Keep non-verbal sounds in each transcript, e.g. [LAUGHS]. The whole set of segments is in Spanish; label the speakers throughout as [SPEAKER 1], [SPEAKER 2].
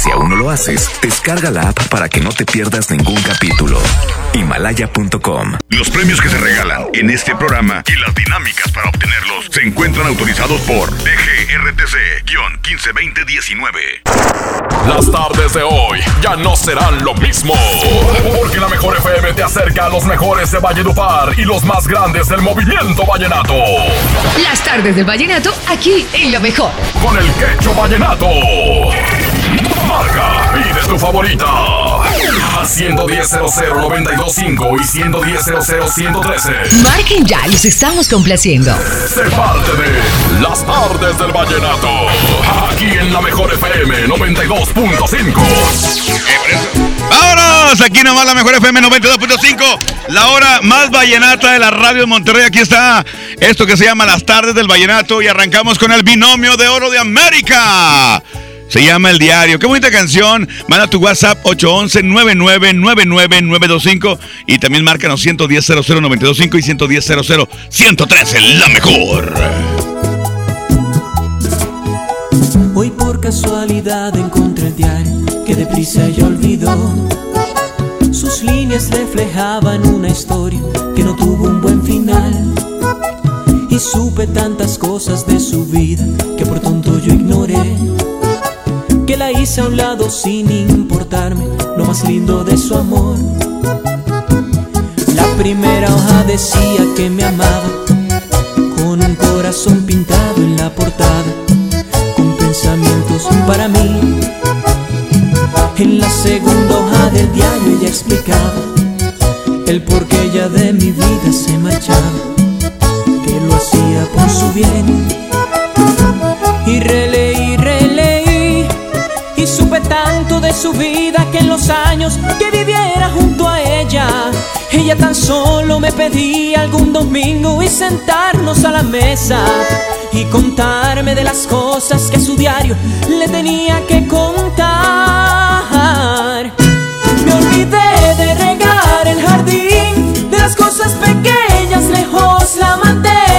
[SPEAKER 1] Si aún no lo haces, descarga la app para que no te pierdas ningún capítulo. Himalaya.com.
[SPEAKER 2] Los premios que se regalan en este programa y las dinámicas para obtenerlos se encuentran autorizados por DGRTC-152019.
[SPEAKER 3] Las tardes de hoy ya no serán lo mismo. Porque la mejor FM te acerca a los mejores de Valledupar y los más grandes del movimiento vallenato.
[SPEAKER 4] Las tardes del vallenato aquí en lo mejor.
[SPEAKER 3] Con el quecho vallenato. Marca, pide tu favorita. A 110 925 y 110 113
[SPEAKER 4] Marquen ya, los estamos complaciendo.
[SPEAKER 3] Se parte de Las tardes del vallenato. Aquí en la mejor FM 92.5.
[SPEAKER 5] ¡Vámonos! Aquí nomás la mejor FM 92.5, la hora más vallenata de la radio de Monterrey. Aquí está esto que se llama Las Tardes del Vallenato y arrancamos con el binomio de oro de América. Se llama El Diario. Qué bonita canción. Manda tu WhatsApp 811-999925 y también márcanos 110-00-925 y 110-00-113. La mejor.
[SPEAKER 6] Hoy por casualidad encontré el diario que deprisa ya olvidó. Sus líneas reflejaban una historia que no tuvo un buen final. Y supe tantas cosas de su vida que por tonto yo ignoré. Que la hice a un lado sin importarme lo más lindo de su amor. La primera hoja decía que me amaba con un corazón pintado en la portada con pensamientos para mí. En la segunda hoja del diario ella explicaba el por qué ella de mi vida se marchaba, que lo hacía por su bien. Su vida que en los años que viviera junto a ella, ella tan solo me pedía algún domingo y sentarnos a la mesa y contarme de las cosas que su diario le tenía que contar. Me olvidé de regar el jardín, de las cosas pequeñas lejos la mandé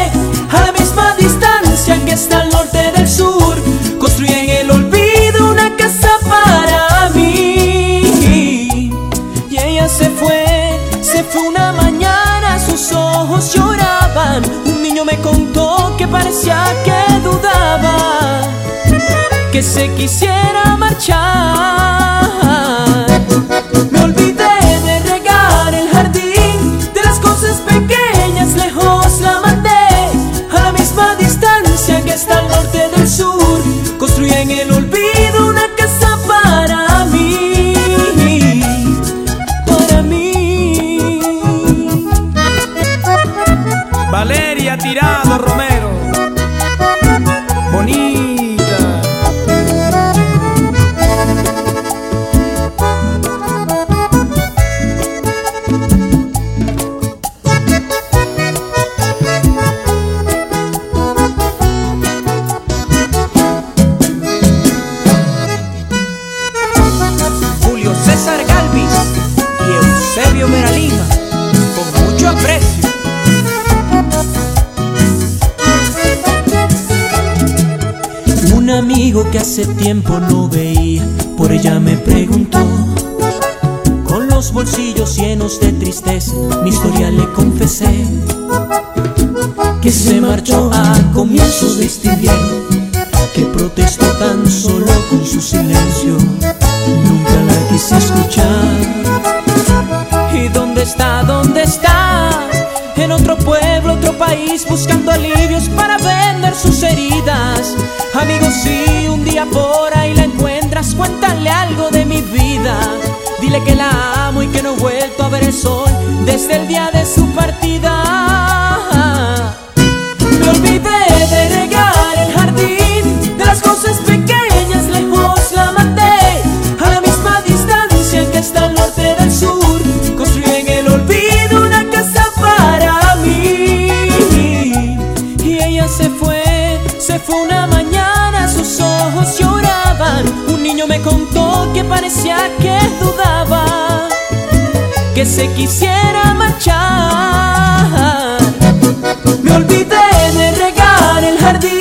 [SPEAKER 6] Un niño me contó que parecía que dudaba, que se quisiera marchar. Hace tiempo no veía, por ella me preguntó. Con los bolsillos llenos de tristeza, mi historia le confesé. Que se marchó a comienzos de este invierno, que protestó tan solo con su silencio. Nunca la quise escuchar.
[SPEAKER 7] ¿Y dónde está? ¿Dónde está? En otro pueblo, otro país, buscando alivios desde el día de su partida. Se quisiera marchar. Me olvidé de regar el jardín,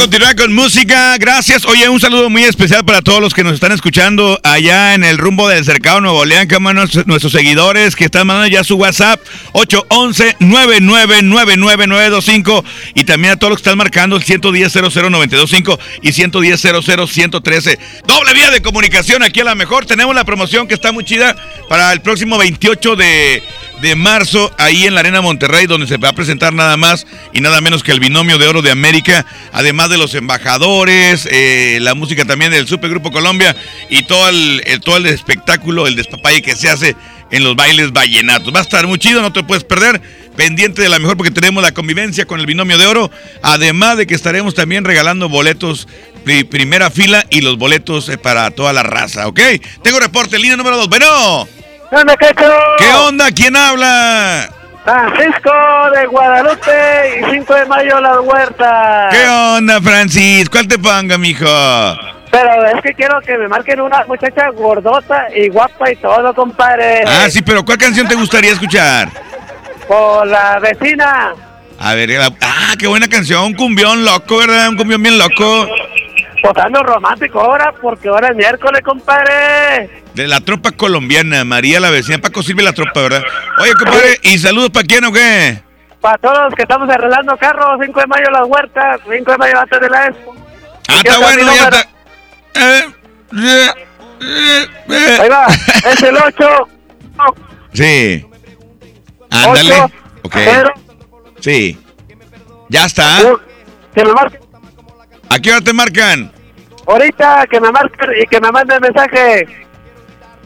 [SPEAKER 5] Continuar con música. Gracias. Oye, un saludo muy especial para todos los que nos están escuchando allá en el rumbo del cercado Nuevo León, nuestros, nuestros seguidores que están mandando ya su WhatsApp 811-9999925 y también a todos los que están marcando el 110-00925 y 110-00113. Doble vía de comunicación aquí a la mejor. Tenemos la promoción que está muy chida para el próximo 28 de de marzo ahí en la Arena Monterrey, donde se va a presentar nada más y nada menos que el binomio de oro de América, además de los embajadores, eh, la música también del Supergrupo Colombia y todo el, todo el espectáculo, el despapalle que se hace en los bailes vallenatos. Va a estar muy chido, no te puedes perder. Pendiente de la mejor porque tenemos la convivencia con el binomio de oro. Además de que estaremos también regalando boletos pri- primera fila y los boletos eh, para toda la raza, ¿ok? Tengo reporte, línea número dos. Bueno.
[SPEAKER 8] ¿Qué onda, Cacho?
[SPEAKER 5] ¿Qué onda? ¿Quién habla?
[SPEAKER 8] Francisco de Guadalupe y 5 de mayo Las Huertas.
[SPEAKER 5] ¿Qué onda, Francis? ¿Cuál te ponga, mijo?
[SPEAKER 8] Pero es que quiero que me marquen una muchacha gordota y guapa y todo, compadre.
[SPEAKER 5] Ah, sí, pero ¿cuál canción te gustaría escuchar?
[SPEAKER 8] Por la vecina.
[SPEAKER 5] A ver, la- ah, qué buena canción, un cumbión loco, ¿verdad? Un cumbión bien loco.
[SPEAKER 8] Pues ando romántico ahora, porque ahora es miércoles, compadre.
[SPEAKER 5] De la tropa colombiana, María la vecina. Paco sirve la tropa, ¿verdad? Oye, compadre, ¿y saludos para quién o qué?
[SPEAKER 8] Para todos los que estamos arreglando carros, 5 de mayo Las Huertas, 5 de mayo antes de la expo.
[SPEAKER 5] Ah, está bueno, ya está. Eh, eh, eh, eh.
[SPEAKER 8] Ahí va, es el 8.
[SPEAKER 5] Sí. Ándale.
[SPEAKER 8] 8,
[SPEAKER 5] Ok.
[SPEAKER 8] 0,
[SPEAKER 5] Sí. Ya está.
[SPEAKER 8] que me marquen.
[SPEAKER 5] ¿A qué hora te marcan?
[SPEAKER 8] Ahorita que me marquen y que me manden mensaje.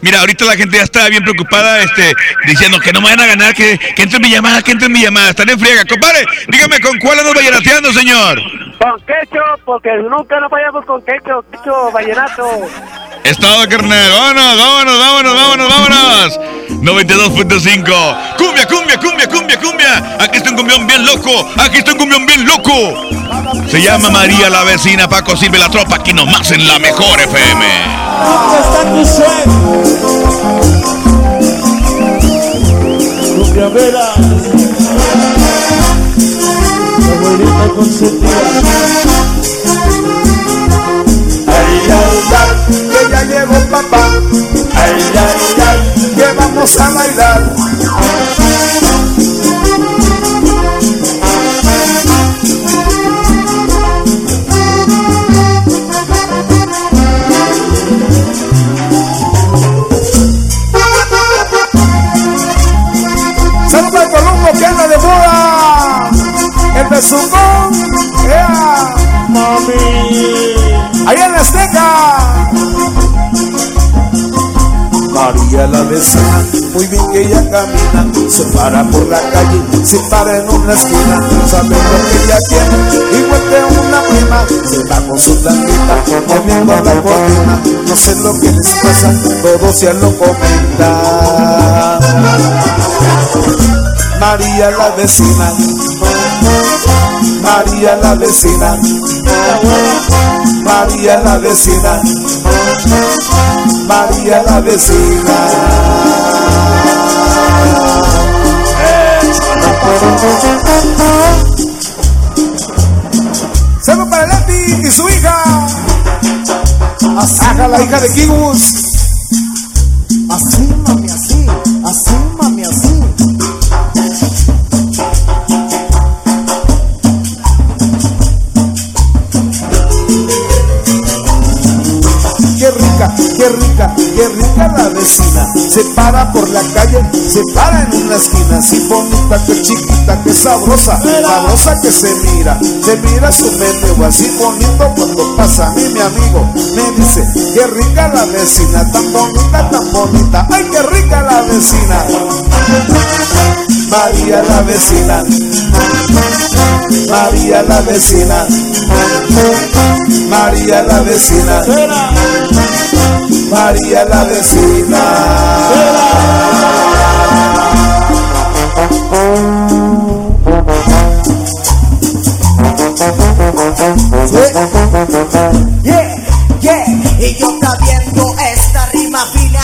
[SPEAKER 5] Mira, ahorita la gente ya está bien preocupada, este, diciendo que no me van a ganar, que, que entre en mi llamada, que entre en mi llamada. Están en friega. Compadre, dígame, ¿con cuál ando vallenateando, señor?
[SPEAKER 8] Con quecho, porque nunca nos vayamos con quecho, quecho, vallenato.
[SPEAKER 5] Estado, carnal. Vámonos, vámonos, vámonos, vámonos, vámonos. 92.5. Cumbia, cumbia, cumbia, cumbia, cumbia. Aquí está un cumbión bien loco. Aquí está un cumbión bien loco. Se llama María la vecina. Paco sirve la tropa. Aquí nomás en la mejor FM.
[SPEAKER 6] ¿Dónde está tu sueño? Cumbia vera. Consentida.
[SPEAKER 9] Ay, ay, ay, que ya llegó papá. Ay, ay, ay, que vamos a bailar. Se para por la calle, se para en una esquina, sabe lo que ella tiene, igual que una prima, se va con su blanquita, moviendo la cortina, no sé lo que les pasa, todos ya lo comentan. María la vecina, María la vecina, María la vecina, María la vecina. Saludos para Leti y su hija. Haga la hija de Kibus. Se para por la calle, se para en una esquina. Así bonita, que chiquita, que sabrosa, sabrosa que se mira. Se mira su meneo así bonito cuando pasa a mí, mi amigo. Me dice, qué rica la vecina, tan bonita, tan bonita. Ay, qué rica la vecina. María la vecina, María la vecina, María la vecina, María la vecina.
[SPEAKER 10] Yeah, yeah, y yo está viendo esta rima fina,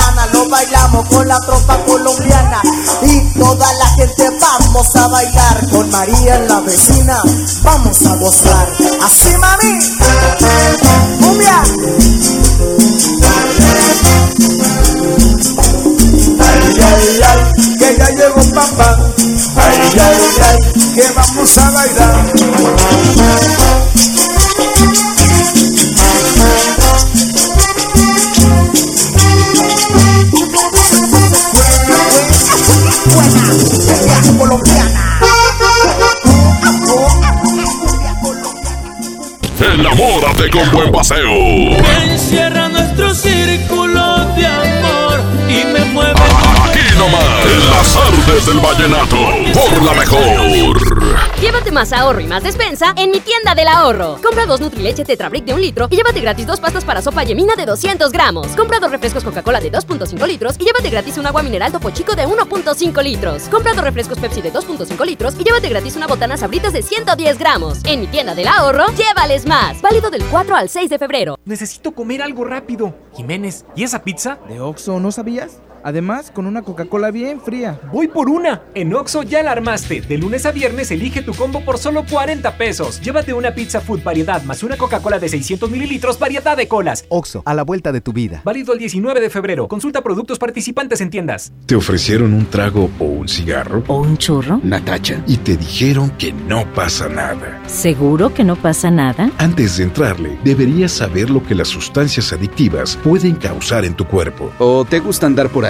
[SPEAKER 10] mañana, lo bailamos con la tropa colombiana y toda la gente vamos a bailar con María en la vecina, vamos a gozar, así mami, cumbia.
[SPEAKER 9] Ay, ay, ay, que ya llegó papá. Ay, ay, ay, que vamos a bailar.
[SPEAKER 3] Buen paseo. Artes del vallenato, por la mejor.
[SPEAKER 11] Llévate más ahorro y más despensa en mi tienda del ahorro. Compra dos Nutrileche Tetrabric de un litro y llévate gratis dos pastas para sopa yemina de 200 gramos. Compra dos refrescos Coca-Cola de 2.5 litros y llévate gratis un agua mineral Topo Chico de 1.5 litros. Compra dos refrescos Pepsi de 2.5 litros y llévate gratis una botana Sabritas de 110 gramos. En mi tienda del ahorro, llévales más. Válido del 4 al 6 de febrero.
[SPEAKER 12] Necesito comer algo rápido. Jiménez, ¿y esa pizza?
[SPEAKER 13] ¿De Oxxo no sabías? Además, con una Coca-Cola bien fría.
[SPEAKER 12] Voy por una. En Oxo ya la armaste. De lunes a viernes elige tu combo por solo 40 pesos. Llévate una pizza food variedad más una Coca-Cola de 600 mililitros variedad de colas.
[SPEAKER 14] Oxo, a la vuelta de tu vida.
[SPEAKER 12] Válido el 19 de febrero. Consulta productos participantes en tiendas.
[SPEAKER 15] ¿Te ofrecieron un trago o un cigarro?
[SPEAKER 4] ¿O un churro?
[SPEAKER 15] Natacha. Y te dijeron que no pasa nada.
[SPEAKER 4] ¿Seguro que no pasa nada?
[SPEAKER 15] Antes de entrarle, deberías saber lo que las sustancias adictivas pueden causar en tu cuerpo.
[SPEAKER 14] ¿O te gusta andar por ahí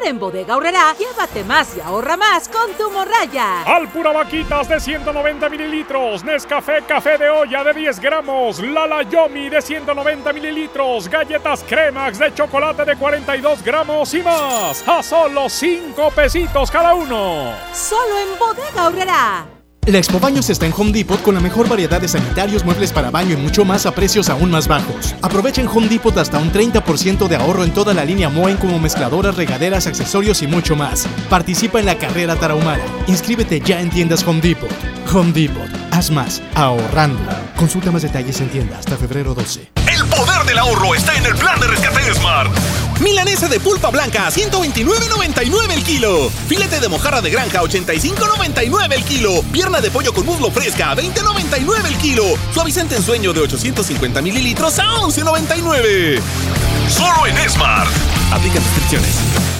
[SPEAKER 16] Ahora en Bodega Horrera, llévate más y ahorra más con tu morraya.
[SPEAKER 17] Alpura Vaquitas de 190 mililitros, Nescafé Café de olla de 10 gramos, Lala Yomi de 190 mililitros, galletas Cremax de chocolate de 42 gramos y más, a solo 5 pesitos cada uno.
[SPEAKER 16] Solo en Bodega Horrera.
[SPEAKER 18] La Expo Baños está en Home Depot con la mejor variedad de sanitarios, muebles para baño y mucho más a precios aún más bajos. Aprovecha en Home Depot hasta un 30% de ahorro en toda la línea Moen como mezcladoras, regaderas, accesorios y mucho más. Participa en la carrera tarahumara. Inscríbete ya en tiendas Home Depot. Home Depot. Haz más ahorrando. Consulta más detalles en tienda hasta febrero 12.
[SPEAKER 3] El poder del ahorro está en el plan de rescate Smart.
[SPEAKER 19] Milanesa de pulpa blanca a 129.99 el kilo. Filete de mojarra de granja a 85.99 el kilo. Pierna de pollo con muslo fresca a 20.99 el kilo. Suavizante en sueño de 850 mililitros a 11.99.
[SPEAKER 3] Solo en Smart.
[SPEAKER 19] Aplica restricciones.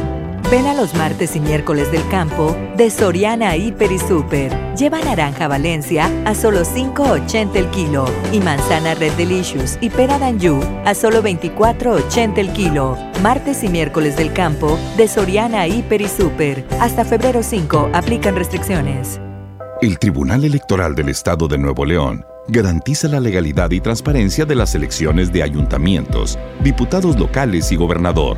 [SPEAKER 20] Ven a los martes y miércoles del campo de Soriana Hiper y Super. Lleva naranja Valencia a solo 5.80 el kilo y manzana Red Delicious y pera Danju a solo 24.80 el kilo. Martes y miércoles del campo de Soriana Hiper y Super. Hasta febrero 5 aplican restricciones.
[SPEAKER 21] El Tribunal Electoral del Estado de Nuevo León garantiza la legalidad y transparencia de las elecciones de ayuntamientos, diputados locales y gobernador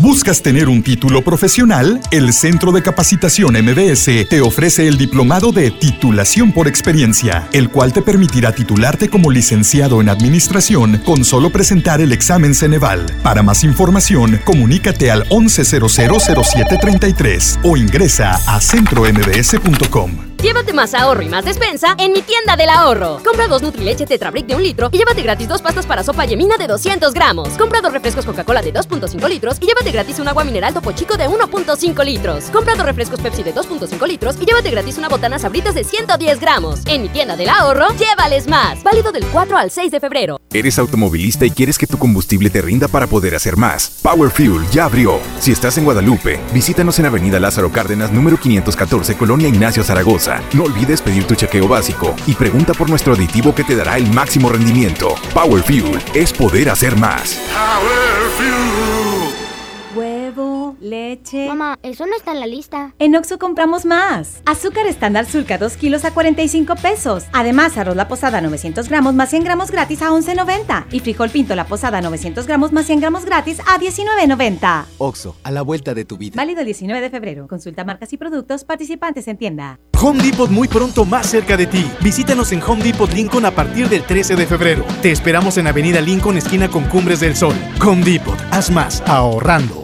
[SPEAKER 22] ¿Buscas tener un título profesional? El Centro de Capacitación MBS te ofrece el diplomado de titulación por experiencia, el cual te permitirá titularte como licenciado en administración con solo presentar el examen Ceneval. Para más información, comunícate al 11000733 o ingresa a centrombs.com.
[SPEAKER 11] Llévate más ahorro y más despensa en mi tienda del ahorro. Compra dos Nutrileche Tetrabric de un litro y llévate gratis dos pastas para sopa yemina de 200 gramos. Compra dos refrescos Coca-Cola de 2.5 litros y llévate gratis un agua mineral Topo Chico de 1.5 litros. Compra dos refrescos Pepsi de 2.5 litros y llévate gratis una botana Sabritas de 110 gramos. En mi tienda del ahorro, llévales más. Válido del 4 al 6 de febrero.
[SPEAKER 23] Eres automovilista y quieres que tu combustible te rinda para poder hacer más. Power Fuel ya abrió. Si estás en Guadalupe, visítanos en Avenida Lázaro Cárdenas, número 514, Colonia Ignacio Zaragoza. No olvides pedir tu chequeo básico y pregunta por nuestro aditivo que te dará el máximo rendimiento. Power Fuel es poder hacer más.
[SPEAKER 24] Power Fuel.
[SPEAKER 16] Leche.
[SPEAKER 25] Mamá, eso no está en la lista.
[SPEAKER 16] En Oxo compramos más. Azúcar estándar Sulca 2 kilos a 45 pesos. Además, arroz la posada 900 gramos más 100 gramos gratis a 11.90. Y frijol pinto la posada 900 gramos más 100 gramos gratis a 19.90.
[SPEAKER 26] Oxo, a la vuelta de tu vida.
[SPEAKER 16] Válido el 19 de febrero. Consulta marcas y productos participantes en tienda.
[SPEAKER 27] Home Depot muy pronto más cerca de ti. Visítanos en Home Depot Lincoln a partir del 13 de febrero. Te esperamos en Avenida Lincoln, esquina con Cumbres del Sol. Home Depot, haz más ahorrando.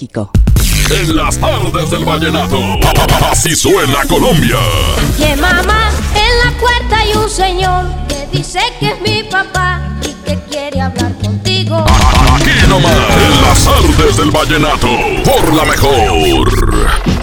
[SPEAKER 3] En las tardes del vallenato, así suena Colombia.
[SPEAKER 28] Que mamá, en la puerta hay un señor que dice que es mi papá y que quiere hablar contigo.
[SPEAKER 3] Aquí nomás, en las tardes del vallenato, por la mejor.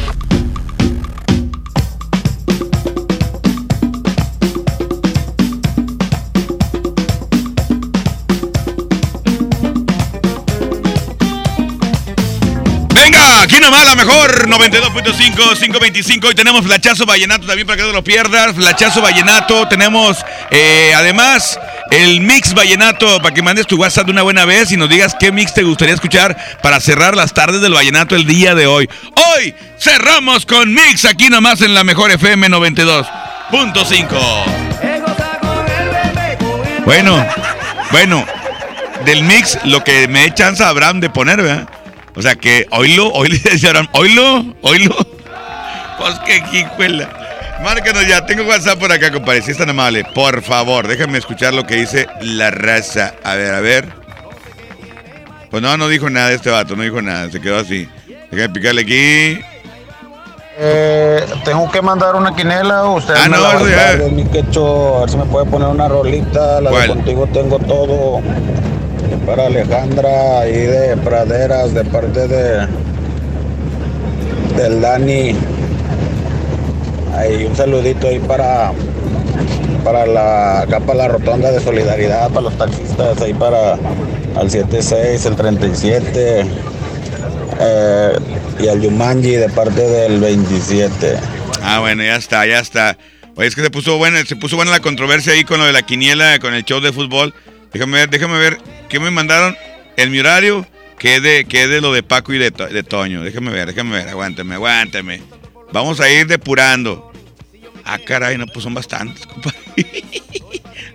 [SPEAKER 5] Aquí nomás la mejor 92.5, 525. Hoy tenemos flachazo vallenato también para que no lo pierdas. Flachazo vallenato. Tenemos eh, además el mix vallenato para que mandes tu WhatsApp de una buena vez y nos digas qué mix te gustaría escuchar para cerrar las tardes del vallenato el día de hoy. Hoy cerramos con mix aquí nomás en la mejor FM 92.5. Bueno, bueno, del mix lo que me dé chance Abraham de poner, ¿verdad? O sea que, oílo, oílo, [LAUGHS] oílo, oílo. Pues que quijuela. Márcanos ya, tengo WhatsApp por acá, compadre. Si es tan amable, por favor, déjame escuchar lo que dice la raza. A ver, a ver. Pues no, no dijo nada este vato, no dijo nada, se quedó así. Déjame picarle aquí.
[SPEAKER 29] Eh, tengo que mandar una quinela. Usted
[SPEAKER 5] Ah,
[SPEAKER 29] me
[SPEAKER 5] no,
[SPEAKER 29] la va a
[SPEAKER 5] eso ya.
[SPEAKER 29] dar, mi quecho. A ver si me puede poner una rolita. La de contigo tengo todo. Para Alejandra y de Praderas, de parte de del Dani. Ahí un saludito ahí para para la acá para la rotonda de solidaridad para los taxistas ahí para al 76, el 37 eh, y al Yumanji de parte del 27.
[SPEAKER 5] Ah, bueno, ya está, ya está. Oye, es que se puso buena, se puso buena la controversia ahí con lo de la quiniela, con el show de fútbol. Déjame ver, déjame ver, ¿qué me mandaron? El mi horario, que es de, que es de lo de Paco y de, To- de Toño. Déjame ver, déjame ver, aguántame, aguántame. Vamos a ir depurando. Ah, caray, no, pues son bastantes, compadre. [LAUGHS]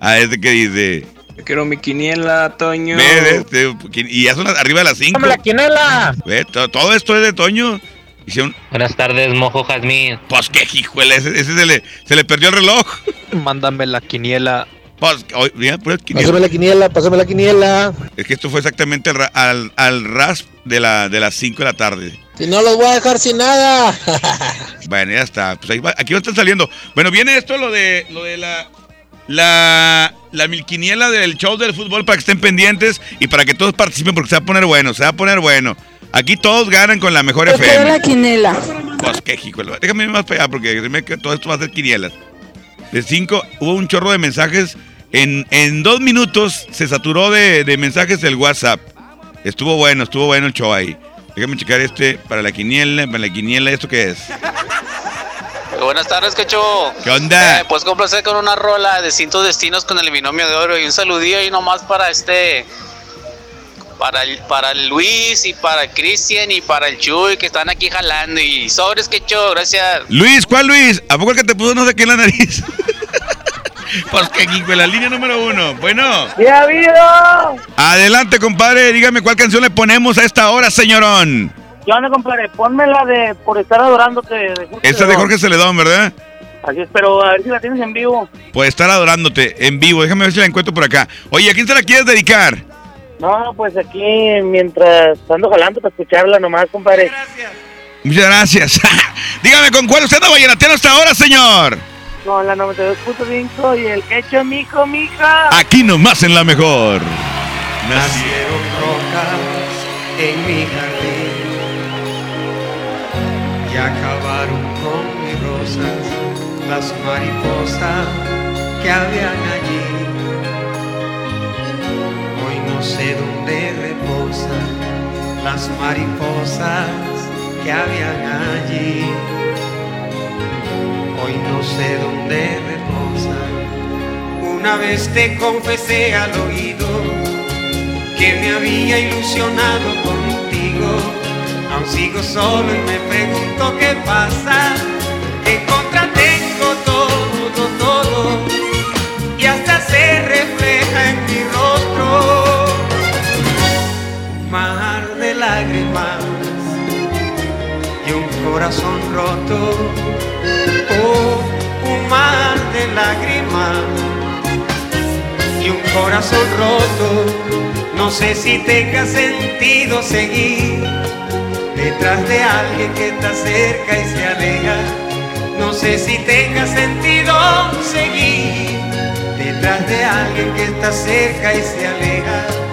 [SPEAKER 5] ah, este que dice.
[SPEAKER 30] Quiero mi quiniela, Toño.
[SPEAKER 5] Ve, este, y ya son arriba de las 5.
[SPEAKER 30] ¡Dame la quiniela!
[SPEAKER 5] Ve, todo esto es de Toño. Hicieron.
[SPEAKER 31] Buenas tardes, mojo Jazmín.
[SPEAKER 5] Pues qué hijuela, ese, ese se, le, se le perdió el reloj. [LAUGHS]
[SPEAKER 31] Mándame la quiniela.
[SPEAKER 5] Pues, oye, mira, pura quiniela.
[SPEAKER 31] Pásame la
[SPEAKER 29] quiniela, pásame la quiniela.
[SPEAKER 5] Es que esto fue exactamente al, al, al rasp de, la, de las 5 de la tarde.
[SPEAKER 29] Si no los voy a dejar sin nada. [LAUGHS]
[SPEAKER 5] Bueno, ya está. Pues ahí va- aquí va a estar saliendo. Bueno, viene esto lo de lo de la la la milquiniela del show del fútbol para que estén pendientes y para que todos participen porque se va a poner bueno, se va a poner bueno. Aquí todos ganan con la mejor FM.
[SPEAKER 32] quinela.
[SPEAKER 5] Pues qué hijo. Déjame ir más para allá porque todo esto va a ser quinielas. De 5 hubo un chorro de mensajes. En, en dos minutos se saturó de, de mensajes el WhatsApp. Estuvo bueno, estuvo bueno el show ahí. Déjame checar este para la quiniela, para la quiniela, ¿esto qué es?
[SPEAKER 31] Buenas tardes, Cacho.
[SPEAKER 5] ¿Qué onda?
[SPEAKER 31] Eh, pues complacer con una rola de cintos destinos con el binomio de oro y un saludillo ahí nomás para este. Para el, para Luis y para Cristian y para el Chuy que están aquí jalando. Y sobres, Cacho, gracias.
[SPEAKER 5] Luis, ¿cuál Luis? ¿A poco el que te puso no sé qué en la nariz? [LAUGHS] pues que aquí con la línea número uno. Bueno.
[SPEAKER 33] ¡Ya ha habido!
[SPEAKER 5] Adelante, compadre. Dígame cuál canción le ponemos a esta hora, señorón.
[SPEAKER 33] ¿Qué onda, compadre? Ponme la de Por estar adorándote. De Jorge
[SPEAKER 5] Esta es de. Jorge Celedón, ¿verdad?
[SPEAKER 33] Así es, pero a ver si la tienes en vivo.
[SPEAKER 5] Por estar adorándote en vivo. Déjame ver si la encuentro por acá. Oye, ¿a quién se la quieres dedicar?
[SPEAKER 33] No, pues aquí mientras ando jalando para escucharla nomás, compadre.
[SPEAKER 5] Muchas gracias. [LAUGHS] Dígame, ¿con cuál usted anda vallenatero hasta ahora, señor?
[SPEAKER 33] Con la 92.5 y el quecho, mijo, mija.
[SPEAKER 5] Aquí nomás en la mejor.
[SPEAKER 34] Nacieron rocas en mi jardín y acabaron con mis rosas las mariposas que habían allí. Hoy no sé dónde reposan las mariposas que habían allí. Hoy no sé dónde reposan. Una vez te confesé al oído que me había ilusionado contigo. Aún sigo solo y me pregunto qué pasa. En contra tengo todo, todo. Y hasta se refleja en mi rostro. Mar de lágrimas y un corazón roto. Un mar de lágrimas y un corazón roto. No sé si tenga sentido seguir detrás de alguien que está cerca y se aleja. No sé si tenga sentido seguir detrás de alguien que está cerca y se aleja.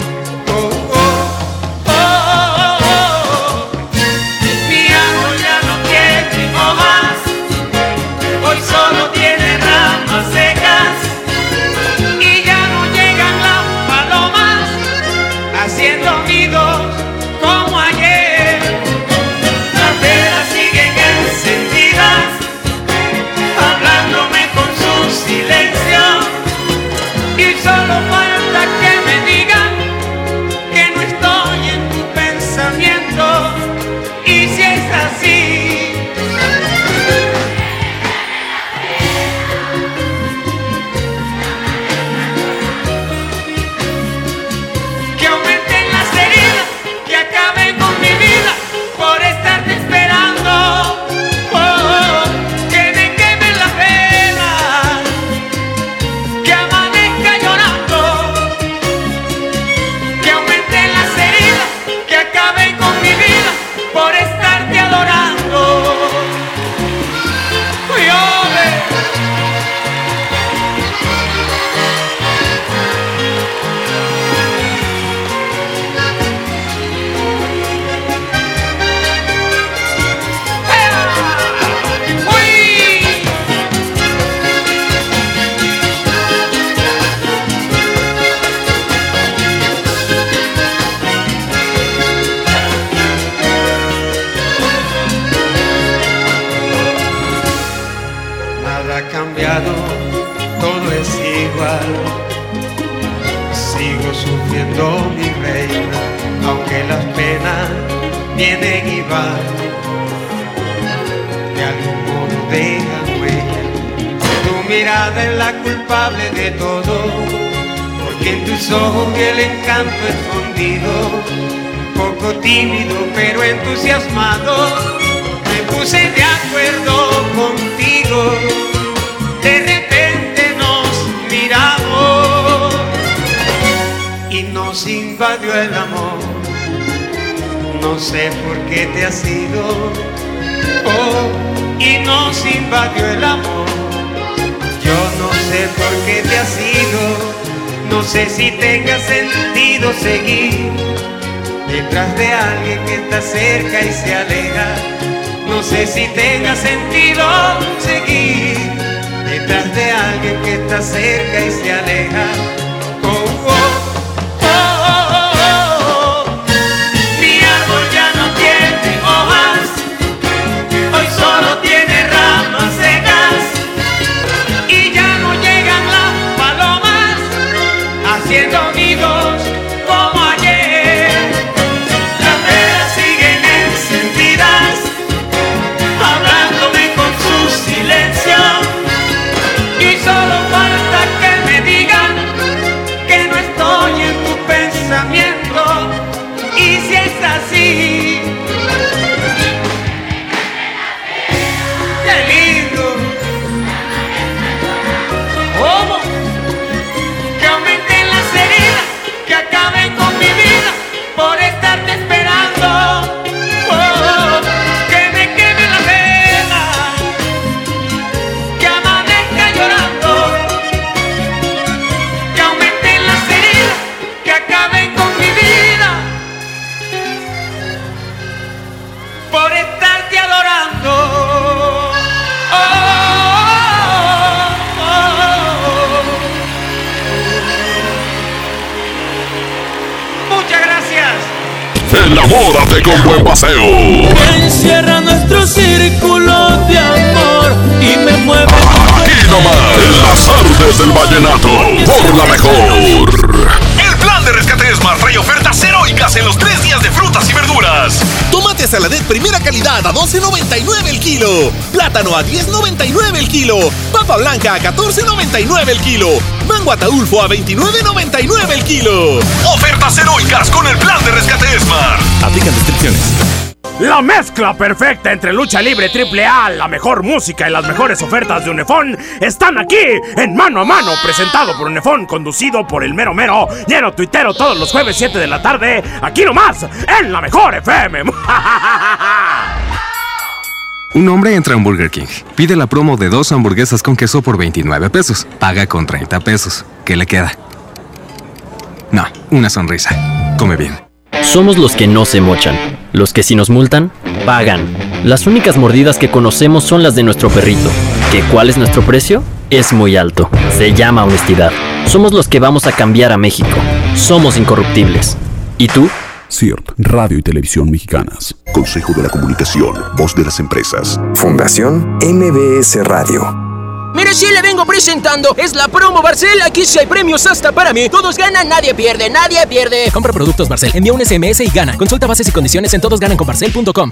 [SPEAKER 34] El encanto escondido, poco tímido pero entusiasmado, me puse de acuerdo contigo. De repente nos miramos y nos invadió el amor. No sé por qué te has ido, oh, y nos invadió el amor. Yo no sé por qué te has ido, no sé si tenga sentido seguir detrás de alguien que está cerca y se aleja. No sé si tenga sentido seguir detrás de alguien que está cerca y se aleja.
[SPEAKER 19] Kilo. Papa blanca a 14.99 el kilo. Mango ataulfo a 29.99 el kilo.
[SPEAKER 35] Ofertas heroicas con el plan de rescate Smart.
[SPEAKER 19] Aplican descripciones.
[SPEAKER 36] La mezcla perfecta entre lucha libre triple A, la mejor música y las mejores ofertas de Unefón están aquí en Mano a Mano, presentado por Unefón, conducido por el mero mero, lleno tuitero todos los jueves 7 de la tarde, aquí nomás, en la mejor FM. [LAUGHS]
[SPEAKER 37] Un hombre entra en Burger King, pide la promo de dos hamburguesas con queso por 29 pesos, paga con 30 pesos. ¿Qué le queda? No, una sonrisa. Come bien.
[SPEAKER 38] Somos los que no se mochan, los que si nos multan, pagan. Las únicas mordidas que conocemos son las de nuestro perrito. ¿Que cuál es nuestro precio? Es muy alto. Se llama honestidad. Somos los que vamos a cambiar a México. Somos incorruptibles. ¿Y tú?
[SPEAKER 39] CIRT, Radio y Televisión Mexicanas.
[SPEAKER 40] Consejo de la Comunicación, Voz de las Empresas.
[SPEAKER 41] Fundación MBS Radio.
[SPEAKER 42] Mire, sí le vengo presentando. Es la promo Barcel. Aquí sí hay premios hasta para mí. Todos ganan, nadie pierde, nadie pierde.
[SPEAKER 43] Compra productos Barcel, envía un SMS y gana. Consulta bases y condiciones en todosgananconbarcel.com.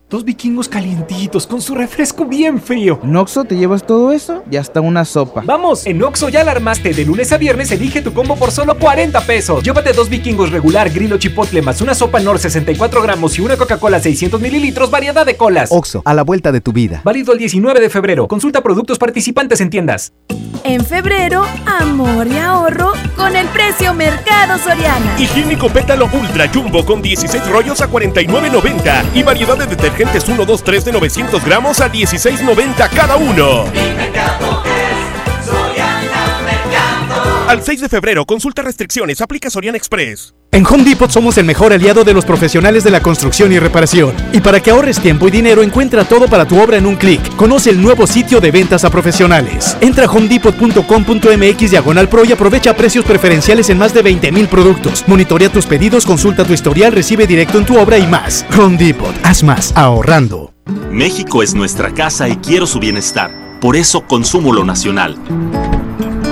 [SPEAKER 13] Dos vikingos calientitos con su refresco bien frío. ¿En te llevas todo eso? Y hasta una sopa.
[SPEAKER 18] Vamos, en Oxo ya la armaste. De lunes a viernes elige tu combo por solo 40 pesos. Llévate dos vikingos regular, grillo chipotle más una sopa Nor 64 gramos y una Coca-Cola 600 mililitros, variedad de colas.
[SPEAKER 14] Oxo, a la vuelta de tu vida.
[SPEAKER 18] Válido el 19 de febrero. Consulta productos participantes en tiendas.
[SPEAKER 44] En febrero, amor y ahorro con el precio Mercado Soriana.
[SPEAKER 45] Higiénico pétalo ultra jumbo con 16 rollos a 49.90 y variedad de detergentes 1, 2, 3 de 900 gramos a 16.90 cada uno.
[SPEAKER 25] Al 6 de febrero, consulta restricciones, aplica Sorian Express.
[SPEAKER 18] En Home Depot somos el mejor aliado de los profesionales de la construcción y reparación. Y para que ahorres tiempo y dinero, encuentra todo para tu obra en un clic. Conoce el nuevo sitio de ventas a profesionales. Entra a homedepot.com.mx diagonal pro y aprovecha precios preferenciales en más de 20 mil productos. Monitorea tus pedidos, consulta tu historial, recibe directo en tu obra y más. Home Depot, haz más ahorrando.
[SPEAKER 46] México es nuestra casa y quiero su bienestar. Por eso consumo lo nacional.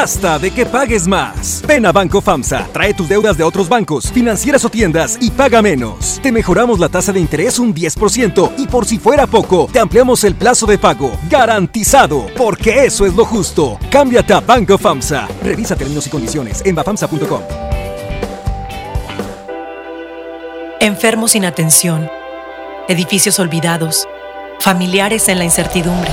[SPEAKER 47] Basta de que pagues más. Ven a Banco FAMSA, trae tus deudas de otros bancos, financieras o tiendas y paga menos. Te mejoramos la tasa de interés un 10% y por si fuera poco, te ampliamos el plazo de pago. Garantizado, porque eso es lo justo. Cámbiate a Banco FAMSA. Revisa términos y condiciones en bafamsa.com.
[SPEAKER 48] Enfermos sin atención, edificios olvidados, familiares en la incertidumbre.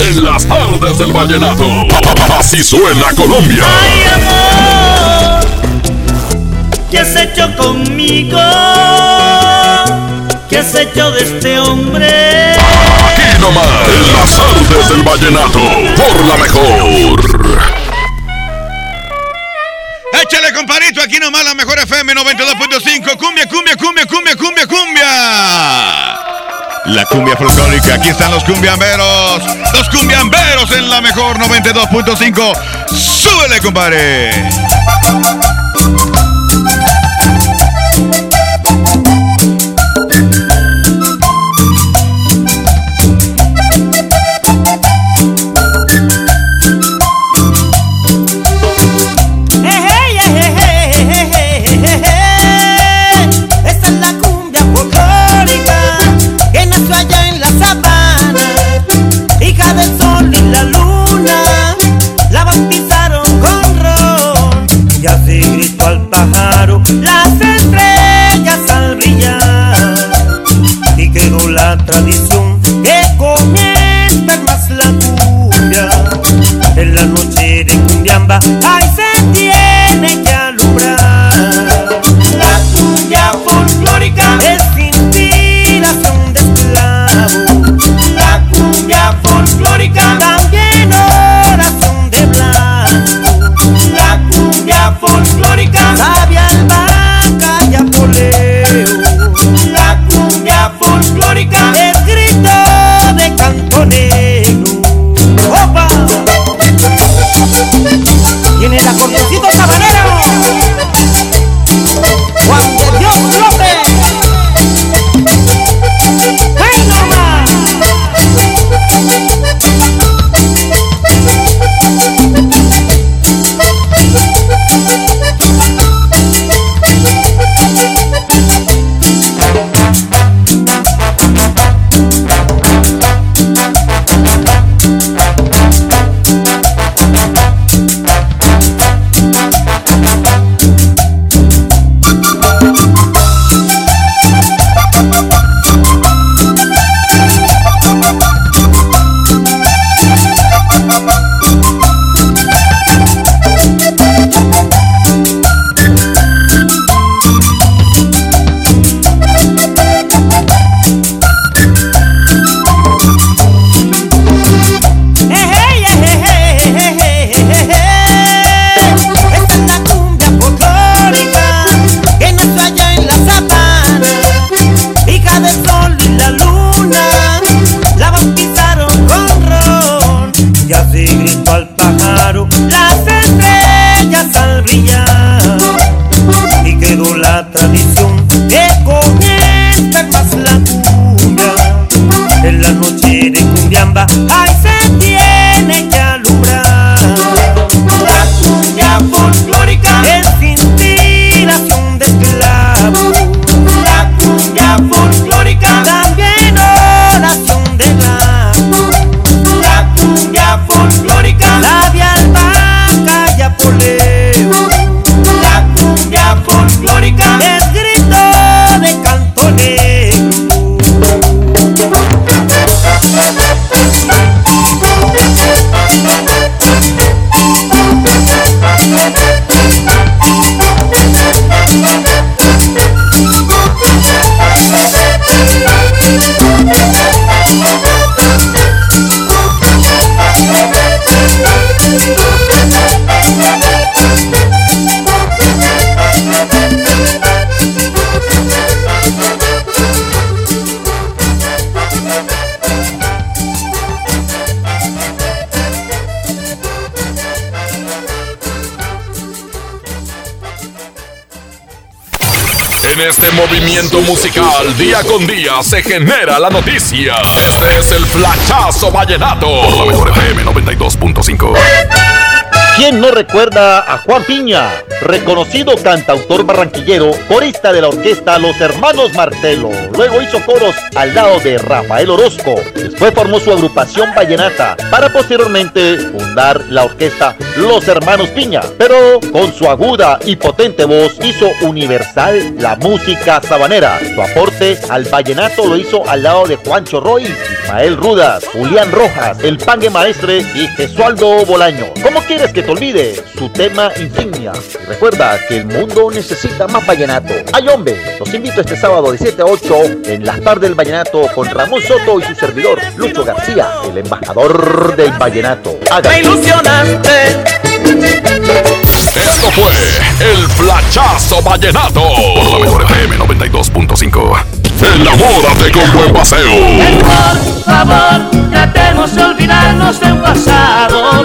[SPEAKER 3] En las tardes del vallenato. Así suena Colombia.
[SPEAKER 49] Ay, amor, ¿qué has hecho conmigo? ¿Qué has hecho de este hombre?
[SPEAKER 3] Aquí nomás, en las tardes del vallenato. Por la mejor.
[SPEAKER 50] Échale, comparito, aquí nomás la mejor FM 92.5. Cumbia, cumbia, cumbia, cumbia, cumbia, cumbia. La cumbia folclórica, aquí están los cumbiamberos. Los cumbiamberos en la mejor 92.5. Súbele, compadre.
[SPEAKER 3] Movimiento musical, día con día, se genera la noticia. Este es el Flachazo Vallenato. Por la mejor FM 92.5.
[SPEAKER 51] ¿Quién no recuerda a Juan Piña? Reconocido cantautor barranquillero, corista de la orquesta Los Hermanos Martelo. Luego hizo coros al lado de Rafael Orozco. Después formó su agrupación Vallenata para posteriormente fundar la orquesta Los Hermanos Piña. Pero con su aguda y potente voz hizo universal la música sabanera. Su aporte al vallenato lo hizo al lado de Juancho Roy, Ismael Rudas, Julián Rojas, El Pangue Maestre y Jesualdo Bolaño. ¿Cómo quieres que te olvide su tema insignia? Y recuerda que el mundo necesita más vallenato. ¡Ay hombre! Los invito este sábado de 7 a 8 en las tardes del vallenato con Ramón Soto y su servidor Lucho García, el embajador del vallenato.
[SPEAKER 52] Me ilusionaste.
[SPEAKER 3] Esto fue el Flachazo Vallenato. Por la mejor FM 92.5. Enamórate con buen paseo.
[SPEAKER 52] Por favor, tratemos de olvidarnos del pasado.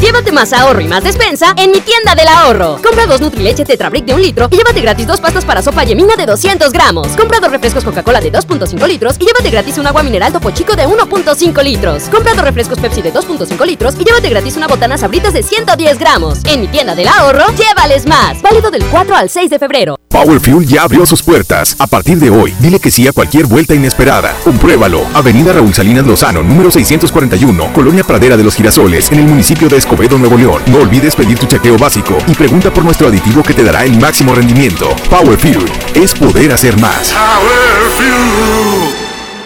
[SPEAKER 11] Llévate más ahorro y más despensa en mi tienda del ahorro. Compra dos Nutrileche Tetrabric de un litro y llévate gratis dos pastas para sopa yemina de 200 gramos. Compra dos refrescos Coca-Cola de 2.5 litros y llévate gratis un agua mineral Topo Chico de 1.5 litros. Compra dos refrescos Pepsi de 2.5 litros y llévate gratis una botana Sabritas de 110 gramos. En mi tienda del ahorro, llévales más. Válido del 4 al 6 de febrero.
[SPEAKER 14] Power Fuel ya abrió sus puertas. A partir de hoy, dile que sí a cualquier vuelta inesperada. Compruébalo. Avenida Raúl Salinas Lozano, número 641, Colonia Pradera de los Girasoles, en el municipio de Escobedo, Nuevo León. No olvides pedir tu chequeo básico y pregunta por nuestro aditivo que te dará el máximo rendimiento. Power Fuel es poder hacer más.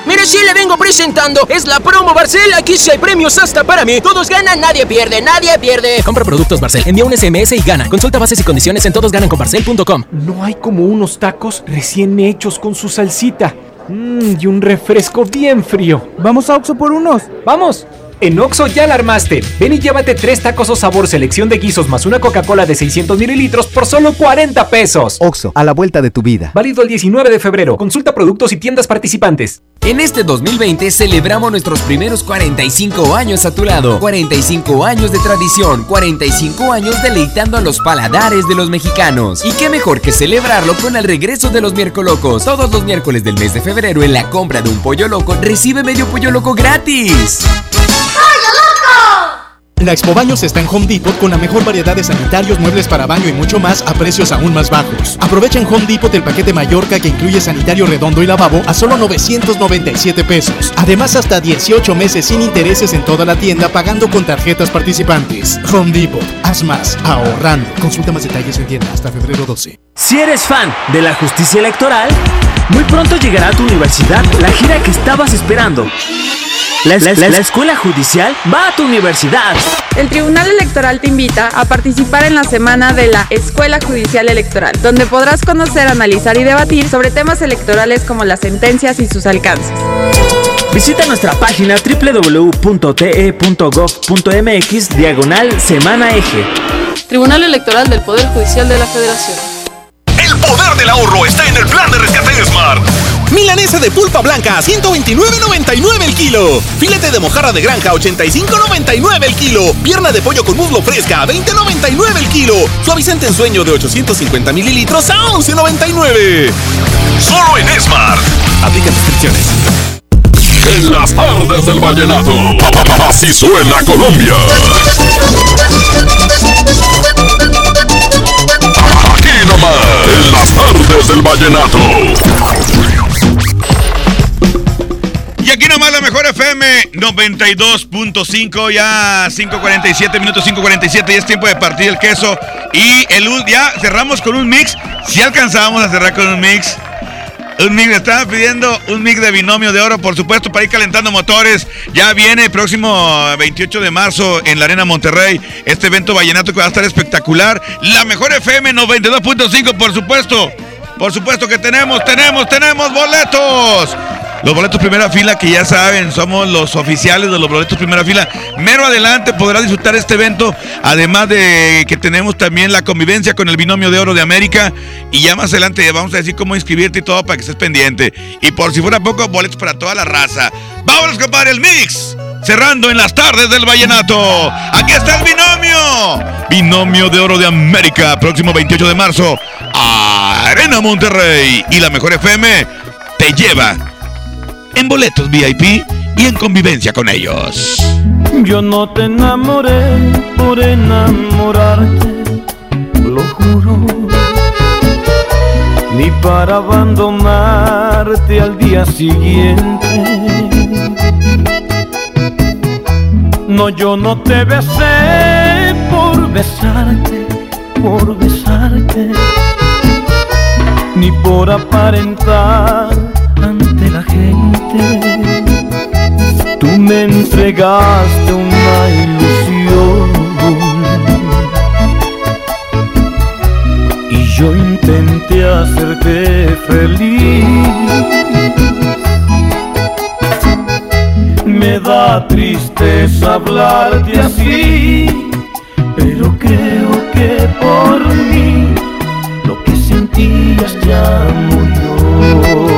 [SPEAKER 53] Mire, sí le vengo presentando. Es la promo Barcel. Aquí sí hay premios hasta para mí. Todos ganan, nadie pierde, nadie pierde.
[SPEAKER 54] Compra productos Barcel, envía un SMS y gana. Consulta bases y condiciones en todosgananconbarcel.com.
[SPEAKER 55] No hay como unos tacos recién hechos con su salsita. Mmm, y un refresco bien frío.
[SPEAKER 13] Vamos a Oxo por unos.
[SPEAKER 55] ¡Vamos! En Oxo ya la armaste. Ven y llévate tres tacos o sabor selección de guisos más una Coca-Cola de 600 mililitros por solo 40 pesos.
[SPEAKER 13] Oxo, a la vuelta de tu vida.
[SPEAKER 55] Válido el 19 de febrero. Consulta productos y tiendas participantes.
[SPEAKER 56] En este 2020 celebramos nuestros primeros 45 años a tu lado. 45 años de tradición, 45 años deleitando a los paladares de los mexicanos. Y qué mejor que celebrarlo con el regreso de los miércolocos. Todos los miércoles del mes de febrero en la compra de un pollo loco recibe medio pollo loco gratis.
[SPEAKER 18] La Expo Baños está en Home Depot con la mejor variedad de sanitarios, muebles para baño y mucho más a precios aún más bajos. Aprovecha en Home Depot el paquete Mallorca que incluye sanitario redondo y lavabo a solo 997 pesos. Además, hasta 18 meses sin intereses en toda la tienda pagando con tarjetas participantes. Home Depot, haz más, ahorrando. Consulta más detalles en tienda hasta febrero 12.
[SPEAKER 57] Si eres fan de la justicia electoral, muy pronto llegará a tu universidad la gira que estabas esperando. La, la- la escuela judicial va a tu universidad.
[SPEAKER 36] El Tribunal Electoral te invita a participar en la semana de la Escuela Judicial Electoral, donde podrás conocer, analizar y debatir sobre temas electorales como las sentencias y sus alcances.
[SPEAKER 57] Visita nuestra página www.te.gov.mx diagonal semana eje.
[SPEAKER 36] Tribunal Electoral del Poder Judicial de la Federación.
[SPEAKER 3] El poder del ahorro está en el plan de rescate Smart.
[SPEAKER 19] Milanesa de pulpa blanca a 129.99 el kilo. Filete de mojarra de granja a 85.99 el kilo. Pierna de pollo con muslo fresca a 20.99 el kilo. Suavizante en sueño de 850 mililitros a 11.99.
[SPEAKER 3] Solo en Smart.
[SPEAKER 19] Aplica restricciones.
[SPEAKER 3] En las tardes del vallenato. Así suena Colombia. Aquí nomás. En las tardes del vallenato.
[SPEAKER 5] Y aquí nomás la mejor FM 92.5, ya 5.47 minutos, 5.47, y es tiempo de partir el queso. Y el ya cerramos con un mix. Si alcanzábamos a cerrar con un mix. Un mix, estaba pidiendo un mix de binomio de oro, por supuesto, para ir calentando motores. Ya viene el próximo 28 de marzo en la Arena Monterrey. Este evento vallenato que va a estar espectacular. La mejor FM 92.5, por supuesto. Por supuesto que tenemos, tenemos, tenemos boletos.
[SPEAKER 50] Los boletos primera fila, que ya saben, somos los oficiales de los boletos primera fila. Mero adelante podrá disfrutar este evento, además de que tenemos también la convivencia con el binomio de oro de América. Y ya más adelante vamos a decir cómo inscribirte y todo para que estés pendiente. Y por si fuera poco, boletos para toda la raza. Vámonos, compadre, el mix. Cerrando en las tardes del vallenato. Aquí está el binomio. Binomio de oro de América. Próximo 28 de marzo. Arena Monterrey. Y la mejor FM te lleva en boletos VIP y en convivencia con ellos.
[SPEAKER 52] Yo no te enamoré por enamorarte, lo juro. Ni para abandonarte al día siguiente. No, yo no te besé por besarte, por besarte. Ni por aparentar Tú me entregaste una ilusión y yo intenté hacerte feliz. Me da tristeza hablarte así, pero creo que por mí lo que sentías ya murió.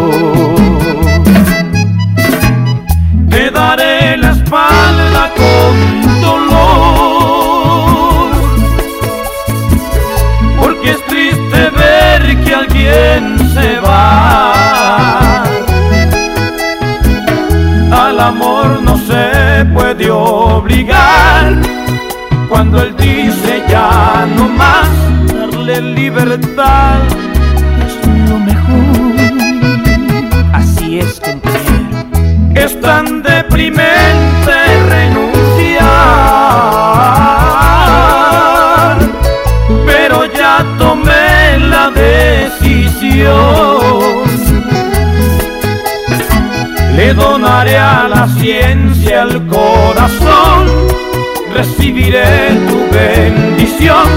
[SPEAKER 52] No se puede obligar, cuando él dice ya no más, darle libertad es lo mejor. Así es, compañero. Es tan deprimente renunciar, pero ya tomé la decisión. Le donaré a la ciencia el corazón, recibiré tu bendición.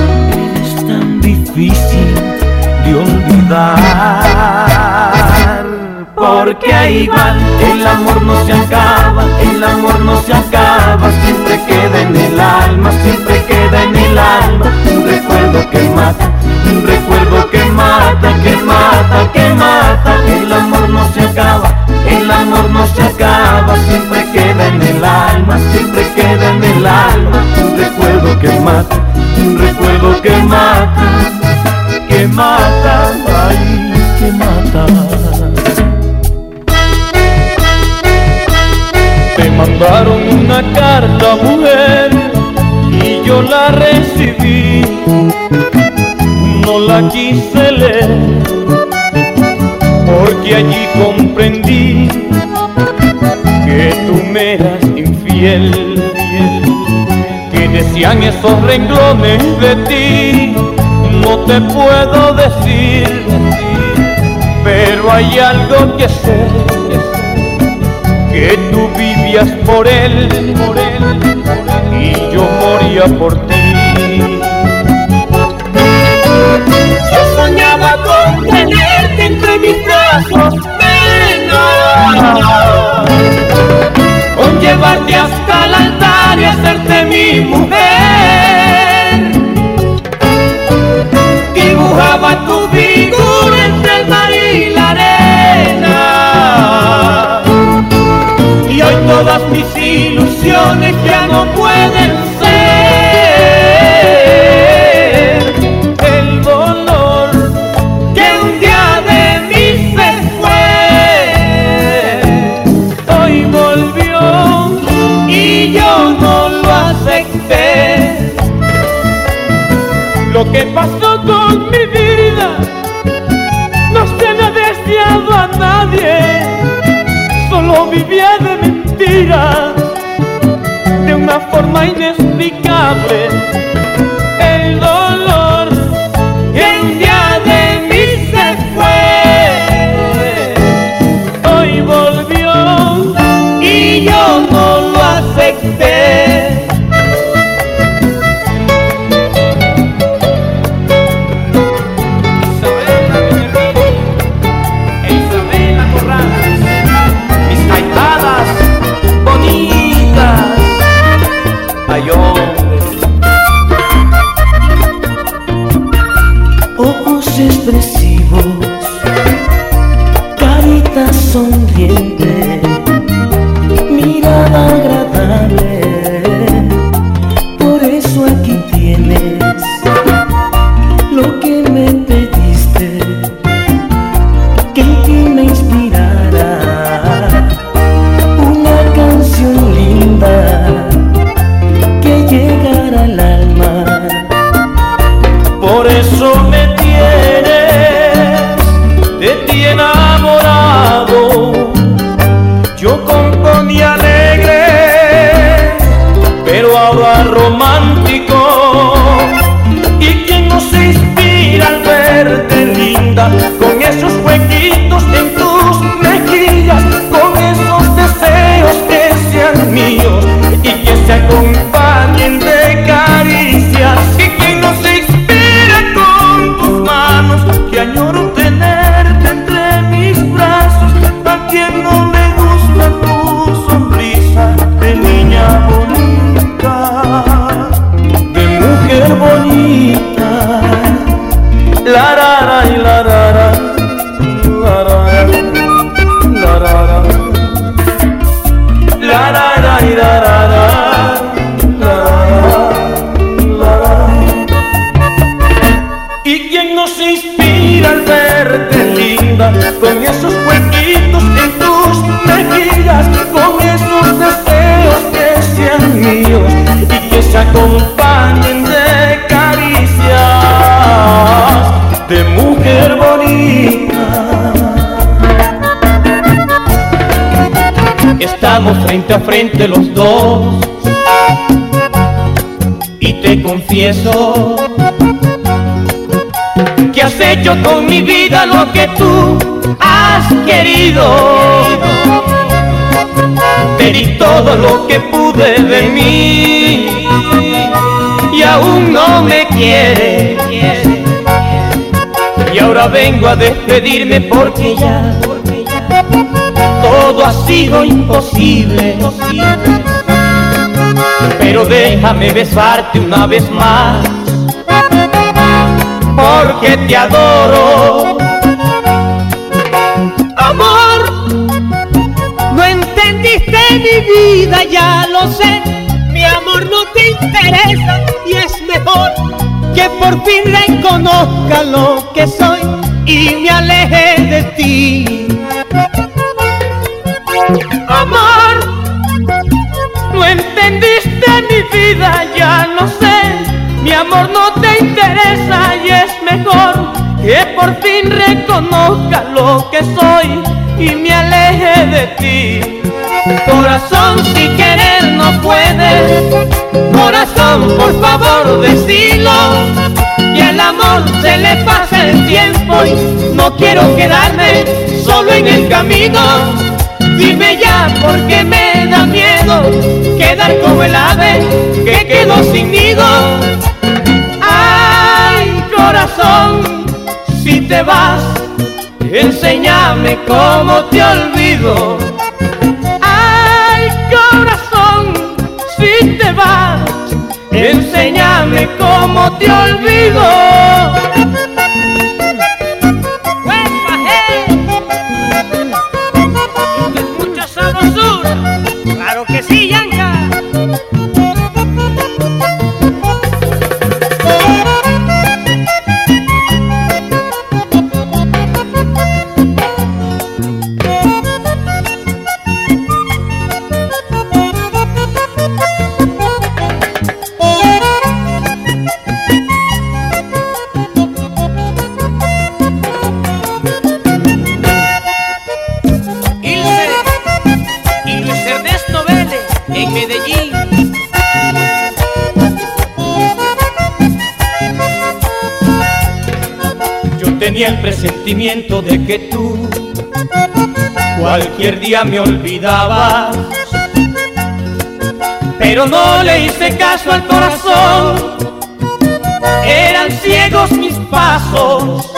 [SPEAKER 52] Es tan difícil de olvidar. Porque igual el amor no se acaba, el amor no se acaba, siempre queda en el alma, siempre queda en el alma. Un recuerdo que mata, un recuerdo que mata, que mata, que mata. El amor no se acaba, el amor no se acaba, siempre queda en el alma, siempre queda en el alma. Un recuerdo que mata, un recuerdo que mata, que mata, ay, que mata. Me mandaron una carta, mujer, y yo la recibí. No la quise leer, porque allí comprendí que tú me eras infiel. Que decían esos renglones de ti, no te puedo decir, pero hay algo que sé que tú vivías por él, por él, y yo moría por ti. Yo soñaba con tenerte entre mis brazos, con llevarte hasta el altar y hacerte mi mujer. Dibujaba tu figura entre el mar y la arena. Y hoy todas mis ilusiones ya no pueden ser. Que pasó con mi vida no se le ha deseado a nadie. Solo vivía de mentiras, de una forma inexplicable. El dolor payón. Frente a frente los dos y te confieso que has hecho con mi vida lo que tú has querido. Te di todo lo que pude de mí y aún no me quieres. Y ahora vengo a despedirme porque ya todo ha sido imposible. Pero déjame besarte una vez más porque te adoro.
[SPEAKER 58] Amor, no entendiste mi vida, ya lo sé. Mi amor no te interesa y es mejor que por fin reconozca lo que soy y me aleje de ti.
[SPEAKER 52] Mi vida, ya lo sé. Mi amor no te interesa y es mejor que por fin reconozca lo que soy y me aleje de ti. Corazón, si querer no puedes, corazón, por favor, decilo. Y al amor se le pasa el tiempo y no quiero quedarme solo en el camino. Dime ya porque me da miedo quedar como el ave que quedó sin nido. Ay, corazón, si te vas, enséñame cómo te olvido. Ay, corazón, si te vas, enséñame cómo te olvido.
[SPEAKER 58] Que
[SPEAKER 52] tú cualquier día me olvidabas, pero no le hice caso al corazón. Eran ciegos mis pasos,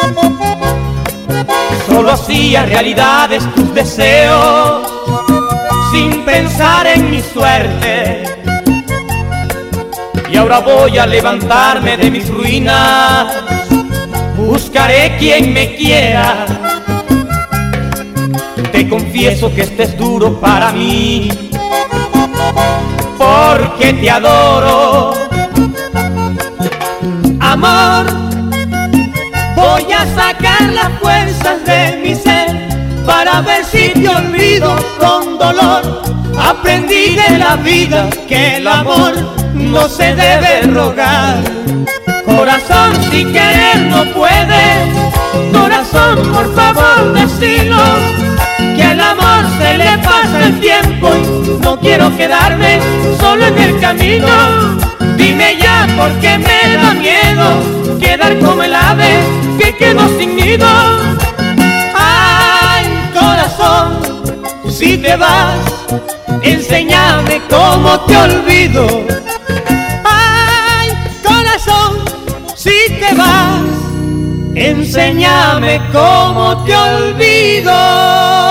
[SPEAKER 52] solo hacía realidades tus deseos sin pensar en mi suerte. y ahora voy a levantarme de mis ruinas. Buscaré quien me quiera. Te confieso que este es duro para mí, porque te adoro. Amor, voy a sacar las fuerzas de mi ser para ver si te olvido con dolor. Aprendí de la vida que el amor no se debe rogar. Corazón, si querer no puede, corazón, por favor, decilo. Amor se le pasa el tiempo no quiero quedarme solo en el camino. Dime ya porque me da miedo quedar como el ave que quedó sin nido. Ay, corazón, si te vas, enséñame cómo te olvido. Ay, corazón, si te vas, enséñame cómo te olvido.